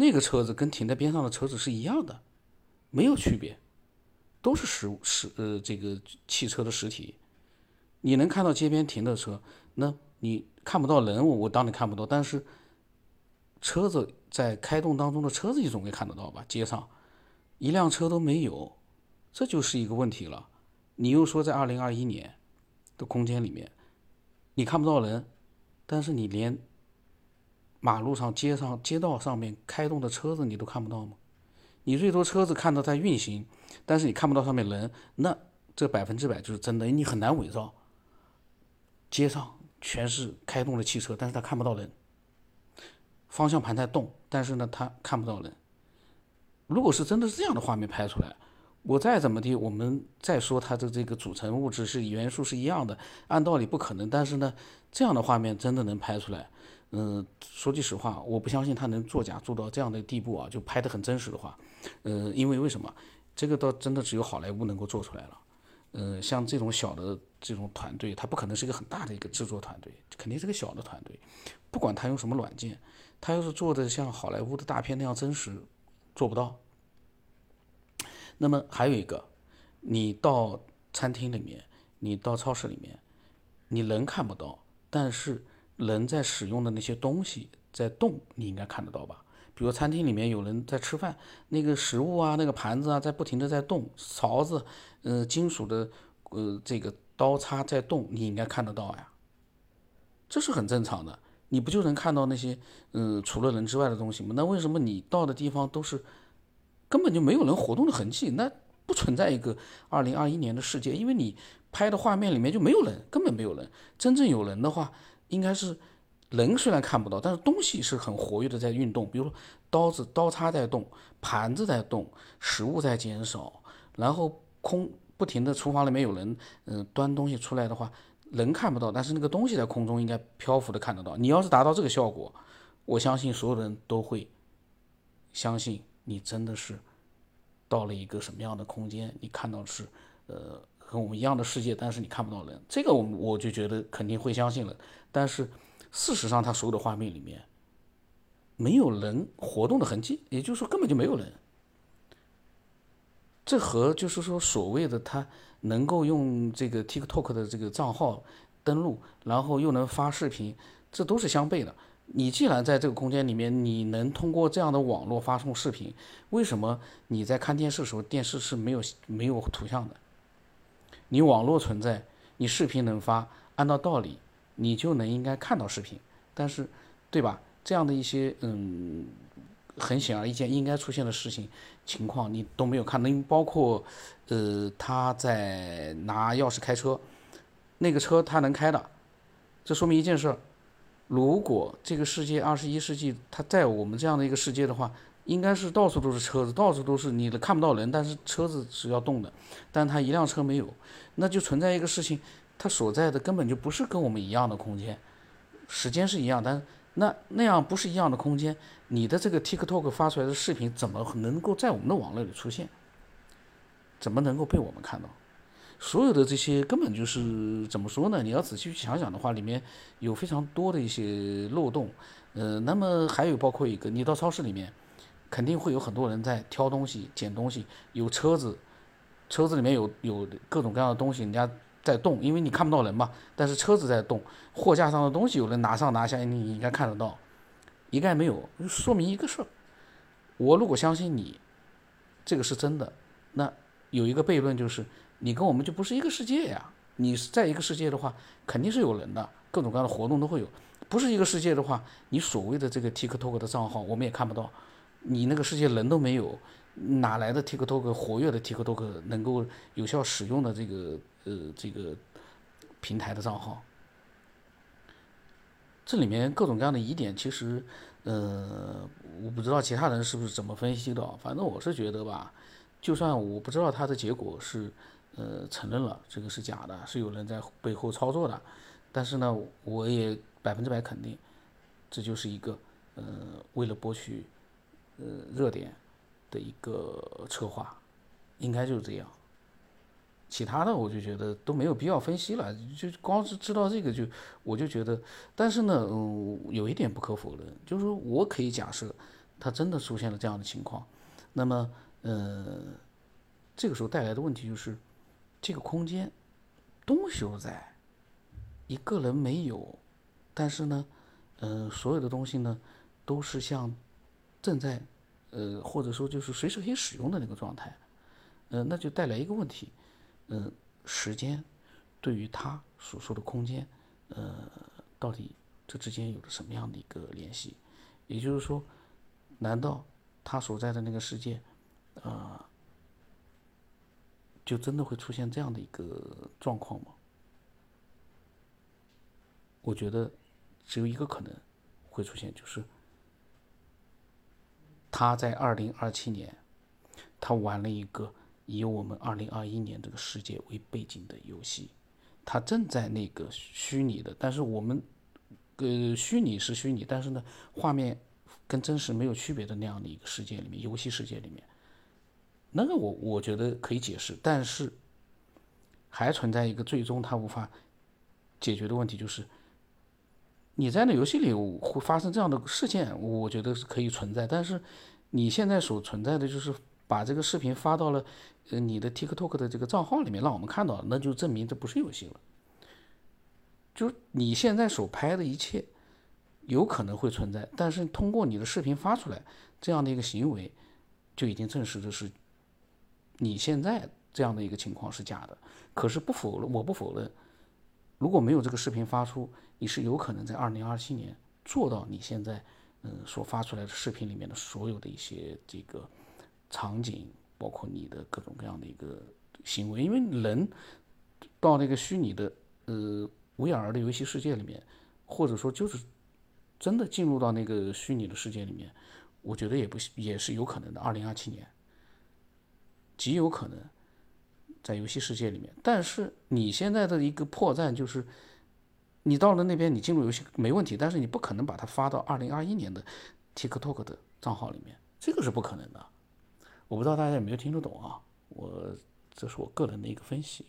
那个车子跟停在边上的车子是一样的，没有区别，都是实实呃这个汽车的实体。你能看到街边停的车，那你看不到人，我我当然看不到，但是车子在开动当中的车子你总会看得到吧？街上一辆车都没有，这就是一个问题了。你又说在二零二一年的空间里面，你看不到人，但是你连马路上、街上、街道上面开动的车子你都看不到吗？你最多车子看到在运行，但是你看不到上面人，那这百分之百就是真的，你很难伪造。街上全是开动的汽车，但是他看不到人。方向盘在动，但是呢，他看不到人。如果是真的是这样的画面拍出来，我再怎么地，我们再说它的这个组成物质是元素是一样的，按道理不可能。但是呢，这样的画面真的能拍出来。嗯，说句实话，我不相信他能作假做到这样的地步啊，就拍得很真实的话。呃，因为为什么？这个倒真的只有好莱坞能够做出来了。呃，像这种小的这种团队，它不可能是一个很大的一个制作团队，肯定是个小的团队。不管他用什么软件，他要是做的像好莱坞的大片那样真实，做不到。那么还有一个，你到餐厅里面，你到超市里面，你能看不到，但是人在使用的那些东西在动，你应该看得到吧？比如餐厅里面有人在吃饭，那个食物啊，那个盘子啊，在不停的在动，勺子，呃，金属的，呃，这个刀叉在动，你应该看得到呀。这是很正常的，你不就能看到那些，嗯，除了人之外的东西吗？那为什么你到的地方都是根本就没有人活动的痕迹？那不存在一个二零二一年的世界，因为你拍的画面里面就没有人，根本没有人。真正有人的话，应该是。人虽然看不到，但是东西是很活跃的在运动，比如说刀子、刀叉在动，盘子在动，食物在减少，然后空不停的厨房里面有人，嗯，端东西出来的话，人看不到，但是那个东西在空中应该漂浮的看得到。你要是达到这个效果，我相信所有人都会相信你真的是到了一个什么样的空间，你看到是呃和我们一样的世界，但是你看不到人，这个我我就觉得肯定会相信了，但是。事实上，他所有的画面里面没有人活动的痕迹，也就是说根本就没有人。这和就是说所谓的他能够用这个 TikTok 的这个账号登录，然后又能发视频，这都是相悖的。你既然在这个空间里面，你能通过这样的网络发送视频，为什么你在看电视的时候，电视是没有没有图像的？你网络存在，你视频能发，按照道理。你就能应该看到视频，但是，对吧？这样的一些嗯，很显而易见应该出现的事情情况，你都没有看能，包括呃，他在拿钥匙开车，那个车他能开的，这说明一件事：如果这个世界二十一世纪，它在我们这样的一个世界的话，应该是到处都是车子，到处都是你的看不到人，但是车子是要动的，但它一辆车没有，那就存在一个事情。它所在的根本就不是跟我们一样的空间，时间是一样，但那那样不是一样的空间，你的这个 TikTok 发出来的视频怎么能够在我们的网络里出现？怎么能够被我们看到？所有的这些根本就是怎么说呢？你要仔细去想想的话，里面有非常多的一些漏洞。呃，那么还有包括一个，你到超市里面，肯定会有很多人在挑东西、捡东西，有车子，车子里面有有各种各样的东西，人家。在动，因为你看不到人嘛，但是车子在动，货架上的东西有人拿上拿下，你应该看得到，一概没有，说明一个事儿。我如果相信你，这个是真的，那有一个悖论就是，你跟我们就不是一个世界呀。你在一个世界的话，肯定是有人的，各种各样的活动都会有。不是一个世界的话，你所谓的这个 TikTok 的账号，我们也看不到，你那个世界人都没有。哪来的 TikTok 活跃的 TikTok 能够有效使用的这个呃这个平台的账号？这里面各种各样的疑点，其实呃我不知道其他人是不是怎么分析的，反正我是觉得吧，就算我不知道它的结果是呃承认了这个是假的，是有人在背后操作的，但是呢，我也百分之百肯定，这就是一个呃为了博取呃热点。的一个策划，应该就是这样。其他的我就觉得都没有必要分析了，就光是知道这个就我就觉得。但是呢，嗯，有一点不可否认，就是说我可以假设，它真的出现了这样的情况，那么呃，这个时候带来的问题就是，这个空间东西在，一个人没有，但是呢，呃，所有的东西呢都是像正在呃或者说就是随时可以使用的那个状态，呃，那就带来一个问题，嗯，时间对于他所说的空间，呃，到底这之间有着什么样的一个联系？也就是说，难道他所在的那个世界，呃，就真的会出现这样的一个状况吗？我觉得只有一个可能会出现，就是他在二零二七年，他玩了一个以我们二零二一年这个世界为背景的游戏，他正在那个虚拟的，但是我们。呃，虚拟是虚拟，但是呢，画面跟真实没有区别的那样的一个世界里面，游戏世界里面，那个我我觉得可以解释，但是还存在一个最终他无法解决的问题，就是你在那游戏里会发生这样的事件，我觉得是可以存在，但是你现在所存在的就是把这个视频发到了呃你的 TikTok 的这个账号里面，让我们看到了，那就证明这不是游戏了。就你现在所拍的一切，有可能会存在，但是通过你的视频发出来这样的一个行为，就已经证实的是，你现在这样的一个情况是假的。可是不否认，我不否认，如果没有这个视频发出，你是有可能在二零二七年做到你现在嗯所发出来的视频里面的所有的一些这个场景，包括你的各种各样的一个行为，因为人到那个虚拟的呃。VR 的游戏世界里面，或者说就是真的进入到那个虚拟的世界里面，我觉得也不也是有可能的。二零二七年极有可能在游戏世界里面，但是你现在的一个破绽就是，你到了那边你进入游戏没问题，但是你不可能把它发到二零二一年的 TikTok 的账号里面，这个是不可能的。我不知道大家有没有听得懂啊？我这是我个人的一个分析。